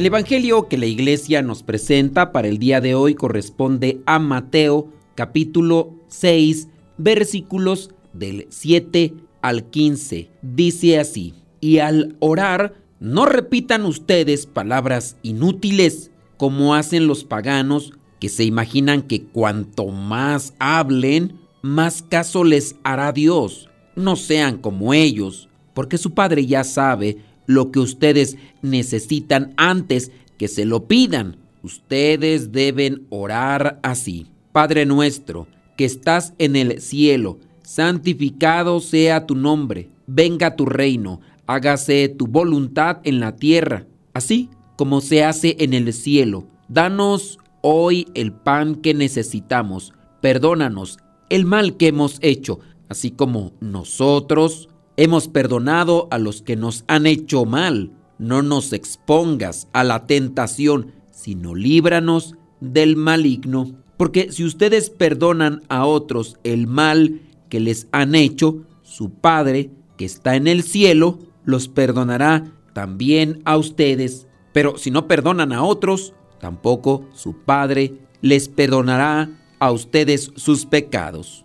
El Evangelio que la iglesia nos presenta para el día de hoy corresponde a Mateo capítulo 6 versículos del 7 al 15. Dice así, y al orar, no repitan ustedes palabras inútiles como hacen los paganos que se imaginan que cuanto más hablen, más caso les hará Dios. No sean como ellos, porque su Padre ya sabe lo que ustedes necesitan antes que se lo pidan. Ustedes deben orar así. Padre nuestro, que estás en el cielo, santificado sea tu nombre, venga tu reino, hágase tu voluntad en la tierra, así como se hace en el cielo. Danos hoy el pan que necesitamos, perdónanos el mal que hemos hecho, así como nosotros Hemos perdonado a los que nos han hecho mal. No nos expongas a la tentación, sino líbranos del maligno. Porque si ustedes perdonan a otros el mal que les han hecho, su Padre, que está en el cielo, los perdonará también a ustedes. Pero si no perdonan a otros, tampoco su Padre les perdonará a ustedes sus pecados.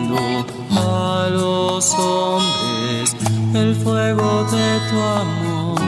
hombres el fuego de tu amor.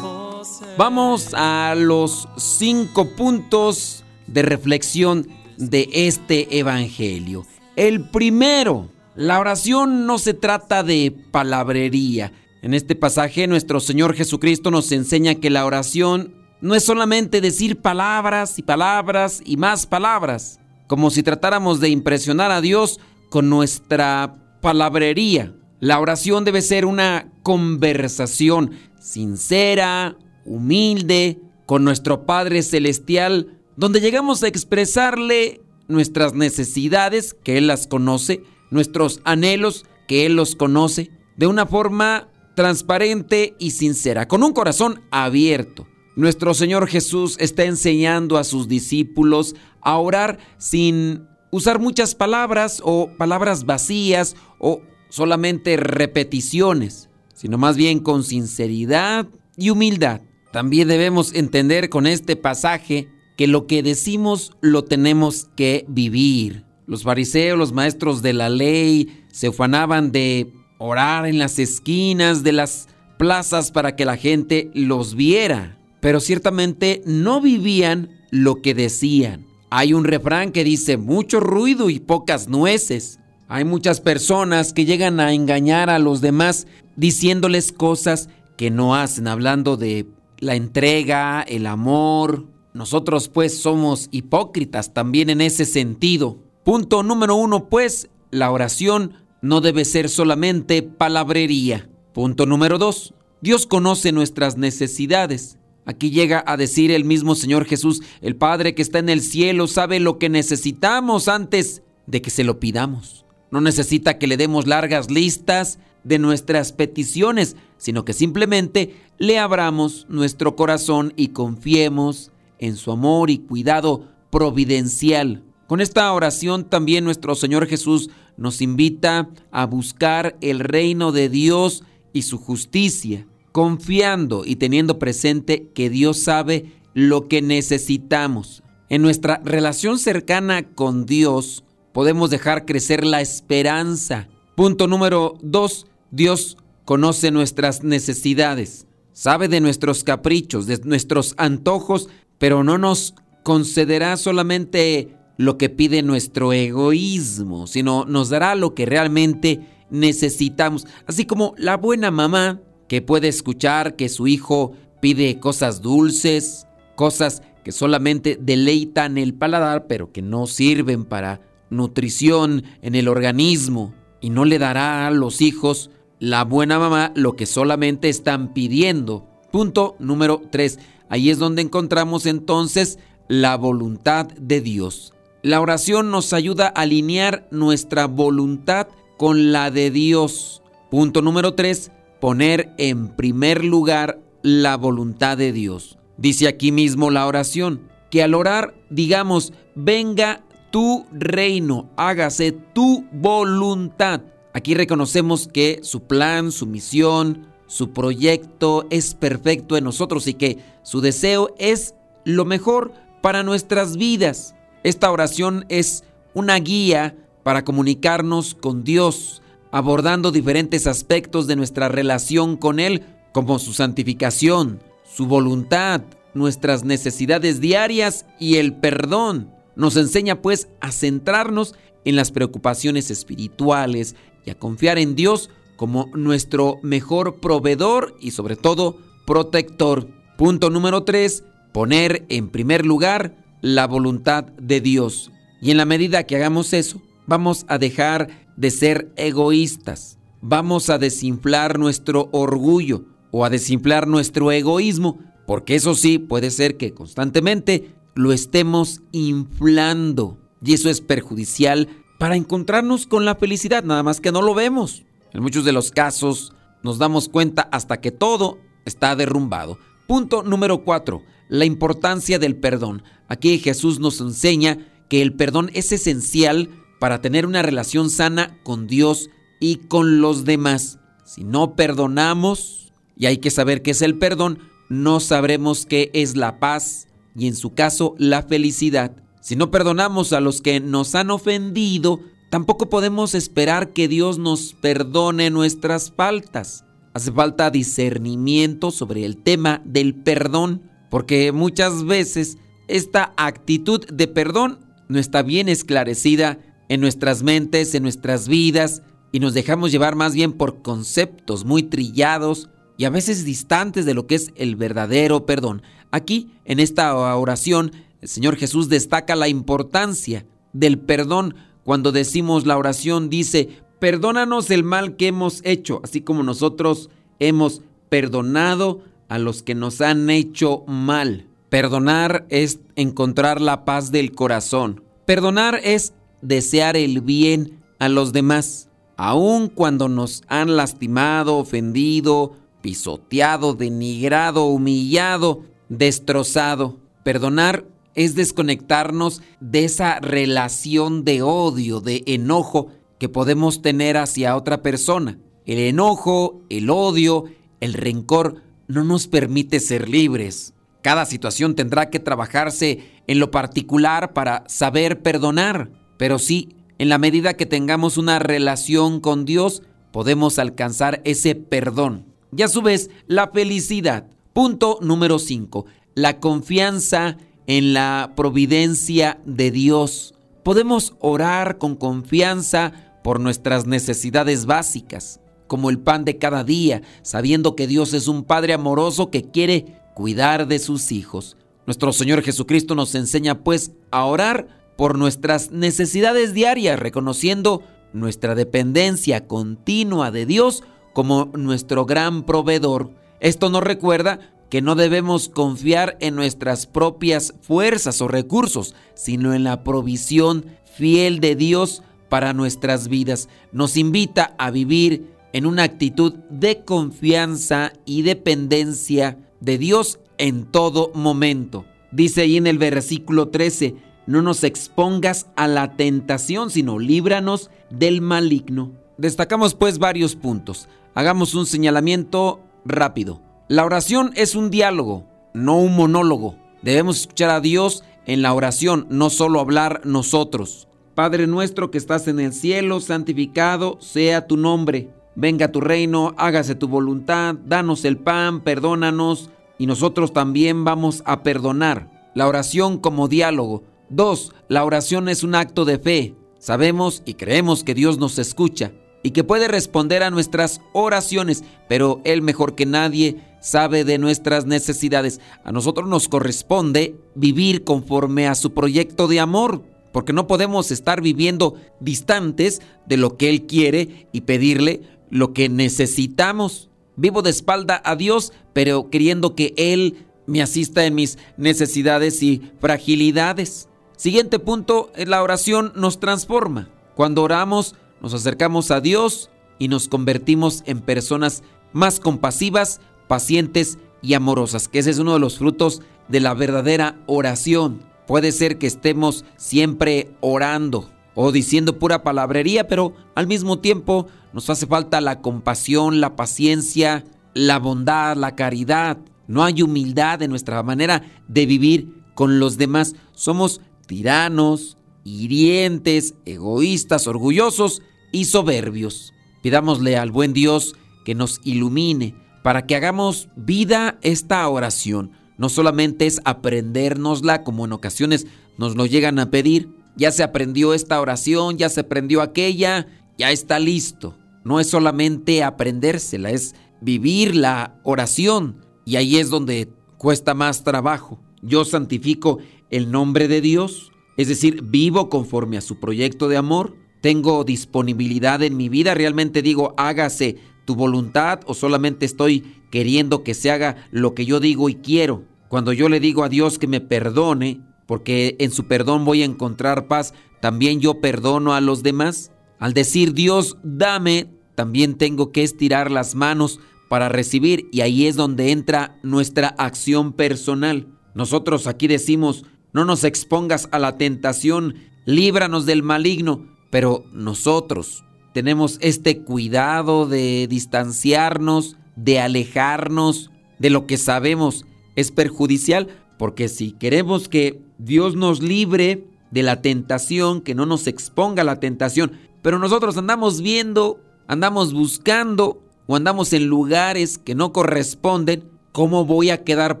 Oh, Vamos a los cinco puntos de reflexión de este Evangelio. El primero, la oración no se trata de palabrería. En este pasaje nuestro Señor Jesucristo nos enseña que la oración no es solamente decir palabras y palabras y más palabras, como si tratáramos de impresionar a Dios con nuestra palabrería. La oración debe ser una conversación sincera, humilde, con nuestro Padre Celestial, donde llegamos a expresarle nuestras necesidades, que Él las conoce, nuestros anhelos, que Él los conoce, de una forma transparente y sincera, con un corazón abierto. Nuestro Señor Jesús está enseñando a sus discípulos a orar sin usar muchas palabras o palabras vacías o solamente repeticiones, sino más bien con sinceridad y humildad. También debemos entender con este pasaje que lo que decimos lo tenemos que vivir. Los fariseos, los maestros de la ley, se ufanaban de orar en las esquinas de las plazas para que la gente los viera, pero ciertamente no vivían lo que decían. Hay un refrán que dice mucho ruido y pocas nueces. Hay muchas personas que llegan a engañar a los demás diciéndoles cosas que no hacen, hablando de la entrega, el amor. Nosotros pues somos hipócritas también en ese sentido. Punto número uno pues, la oración no debe ser solamente palabrería. Punto número dos, Dios conoce nuestras necesidades. Aquí llega a decir el mismo Señor Jesús, el Padre que está en el cielo sabe lo que necesitamos antes de que se lo pidamos. No necesita que le demos largas listas de nuestras peticiones, sino que simplemente le abramos nuestro corazón y confiemos en su amor y cuidado providencial. Con esta oración también nuestro Señor Jesús nos invita a buscar el reino de Dios y su justicia, confiando y teniendo presente que Dios sabe lo que necesitamos. En nuestra relación cercana con Dios podemos dejar crecer la esperanza. Punto número dos, Dios conoce nuestras necesidades, sabe de nuestros caprichos, de nuestros antojos, pero no nos concederá solamente lo que pide nuestro egoísmo, sino nos dará lo que realmente necesitamos. Así como la buena mamá que puede escuchar que su hijo pide cosas dulces, cosas que solamente deleitan el paladar, pero que no sirven para nutrición en el organismo, y no le dará a los hijos la buena mamá lo que solamente están pidiendo. Punto número 3. Ahí es donde encontramos entonces la voluntad de Dios. La oración nos ayuda a alinear nuestra voluntad con la de Dios. Punto número 3. Poner en primer lugar la voluntad de Dios. Dice aquí mismo la oración, que al orar digamos, venga tu reino, hágase tu voluntad. Aquí reconocemos que su plan, su misión, su proyecto es perfecto en nosotros y que su deseo es lo mejor para nuestras vidas. Esta oración es una guía para comunicarnos con Dios, abordando diferentes aspectos de nuestra relación con Él, como su santificación, su voluntad, nuestras necesidades diarias y el perdón. Nos enseña pues a centrarnos en las preocupaciones espirituales y a confiar en Dios como nuestro mejor proveedor y sobre todo protector. Punto número 3. Poner en primer lugar la voluntad de Dios. Y en la medida que hagamos eso, vamos a dejar de ser egoístas. Vamos a desinflar nuestro orgullo o a desinflar nuestro egoísmo, porque eso sí puede ser que constantemente lo estemos inflando. Y eso es perjudicial para encontrarnos con la felicidad, nada más que no lo vemos. En muchos de los casos nos damos cuenta hasta que todo está derrumbado. Punto número 4 la importancia del perdón. Aquí Jesús nos enseña que el perdón es esencial para tener una relación sana con Dios y con los demás. Si no perdonamos, y hay que saber qué es el perdón, no sabremos qué es la paz y en su caso la felicidad. Si no perdonamos a los que nos han ofendido, tampoco podemos esperar que Dios nos perdone nuestras faltas. Hace falta discernimiento sobre el tema del perdón porque muchas veces esta actitud de perdón no está bien esclarecida en nuestras mentes, en nuestras vidas, y nos dejamos llevar más bien por conceptos muy trillados y a veces distantes de lo que es el verdadero perdón. Aquí, en esta oración, el Señor Jesús destaca la importancia del perdón. Cuando decimos la oración, dice, perdónanos el mal que hemos hecho, así como nosotros hemos perdonado a los que nos han hecho mal. Perdonar es encontrar la paz del corazón. Perdonar es desear el bien a los demás, aun cuando nos han lastimado, ofendido, pisoteado, denigrado, humillado, destrozado. Perdonar es desconectarnos de esa relación de odio, de enojo que podemos tener hacia otra persona. El enojo, el odio, el rencor no nos permite ser libres. Cada situación tendrá que trabajarse en lo particular para saber perdonar, pero sí, en la medida que tengamos una relación con Dios, podemos alcanzar ese perdón. Y a su vez, la felicidad. Punto número 5. La confianza en la providencia de Dios. Podemos orar con confianza por nuestras necesidades básicas como el pan de cada día, sabiendo que Dios es un Padre amoroso que quiere cuidar de sus hijos. Nuestro Señor Jesucristo nos enseña pues a orar por nuestras necesidades diarias, reconociendo nuestra dependencia continua de Dios como nuestro gran proveedor. Esto nos recuerda que no debemos confiar en nuestras propias fuerzas o recursos, sino en la provisión fiel de Dios para nuestras vidas. Nos invita a vivir en una actitud de confianza y dependencia de Dios en todo momento. Dice ahí en el versículo 13, no nos expongas a la tentación, sino líbranos del maligno. Destacamos pues varios puntos. Hagamos un señalamiento rápido. La oración es un diálogo, no un monólogo. Debemos escuchar a Dios en la oración, no solo hablar nosotros. Padre nuestro que estás en el cielo, santificado sea tu nombre. Venga tu reino, hágase tu voluntad, danos el pan, perdónanos y nosotros también vamos a perdonar. La oración como diálogo. Dos, la oración es un acto de fe. Sabemos y creemos que Dios nos escucha y que puede responder a nuestras oraciones, pero Él mejor que nadie sabe de nuestras necesidades. A nosotros nos corresponde vivir conforme a su proyecto de amor, porque no podemos estar viviendo distantes de lo que Él quiere y pedirle lo que necesitamos. Vivo de espalda a Dios, pero queriendo que Él me asista en mis necesidades y fragilidades. Siguiente punto, la oración nos transforma. Cuando oramos, nos acercamos a Dios y nos convertimos en personas más compasivas, pacientes y amorosas, que ese es uno de los frutos de la verdadera oración. Puede ser que estemos siempre orando o diciendo pura palabrería, pero al mismo tiempo nos hace falta la compasión, la paciencia, la bondad, la caridad. No hay humildad en nuestra manera de vivir con los demás. Somos tiranos, hirientes, egoístas, orgullosos y soberbios. Pidámosle al buen Dios que nos ilumine para que hagamos vida esta oración. No solamente es aprendérnosla como en ocasiones nos lo llegan a pedir, ya se aprendió esta oración, ya se aprendió aquella, ya está listo. No es solamente aprendérsela, es vivir la oración y ahí es donde cuesta más trabajo. Yo santifico el nombre de Dios, es decir, vivo conforme a su proyecto de amor tengo disponibilidad en mi vida, realmente digo, hágase tu voluntad o solamente estoy queriendo que se haga lo que yo digo y quiero. Cuando yo le digo a Dios que me perdone, porque en su perdón voy a encontrar paz, también yo perdono a los demás. Al decir Dios, dame, también tengo que estirar las manos para recibir y ahí es donde entra nuestra acción personal. Nosotros aquí decimos, no nos expongas a la tentación, líbranos del maligno, pero nosotros tenemos este cuidado de distanciarnos, de alejarnos de lo que sabemos es perjudicial, porque si queremos que Dios nos libre de la tentación, que no nos exponga a la tentación, pero nosotros andamos viendo, andamos buscando o andamos en lugares que no corresponden, ¿cómo voy a quedar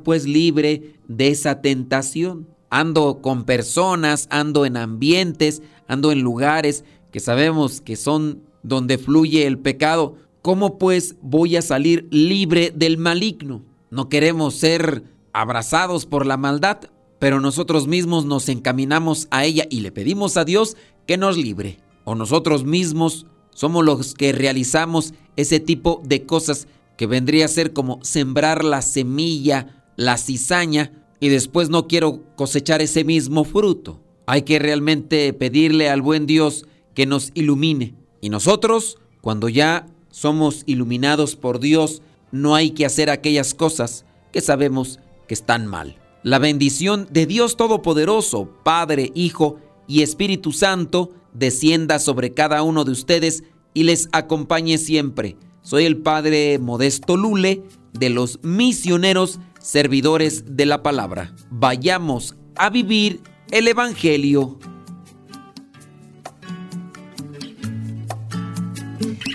pues libre de esa tentación? Ando con personas, ando en ambientes, ando en lugares que sabemos que son donde fluye el pecado, ¿cómo pues voy a salir libre del maligno? No queremos ser abrazados por la maldad, pero nosotros mismos nos encaminamos a ella y le pedimos a Dios que nos libre. O nosotros mismos somos los que realizamos ese tipo de cosas que vendría a ser como sembrar la semilla, la cizaña, y después no quiero cosechar ese mismo fruto. Hay que realmente pedirle al buen Dios que nos ilumine. Y nosotros, cuando ya somos iluminados por Dios, no hay que hacer aquellas cosas que sabemos que están mal. La bendición de Dios Todopoderoso, Padre, Hijo y Espíritu Santo, descienda sobre cada uno de ustedes y les acompañe siempre. Soy el Padre Modesto Lule de los misioneros servidores de la palabra. Vayamos a vivir el Evangelio.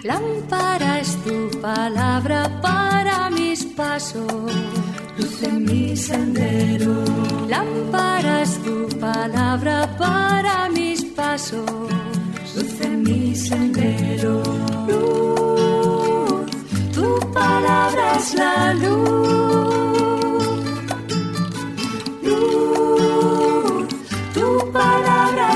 Lámpara es tu palabra para mis pasos, luz en mi sendero. Lámpara es tu palabra para mis pasos, luz en mi sendero. Luz, tu palabra es la luz.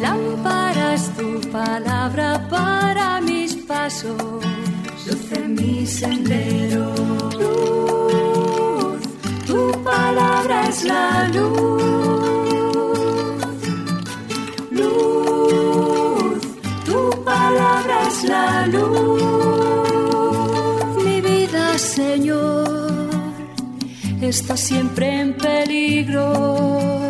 Lámpara es tu palabra para mis pasos, luz en mi sendero. luz, tu palabra es la luz, luz, tu palabra es la luz. Mi vida, Señor, está siempre en peligro.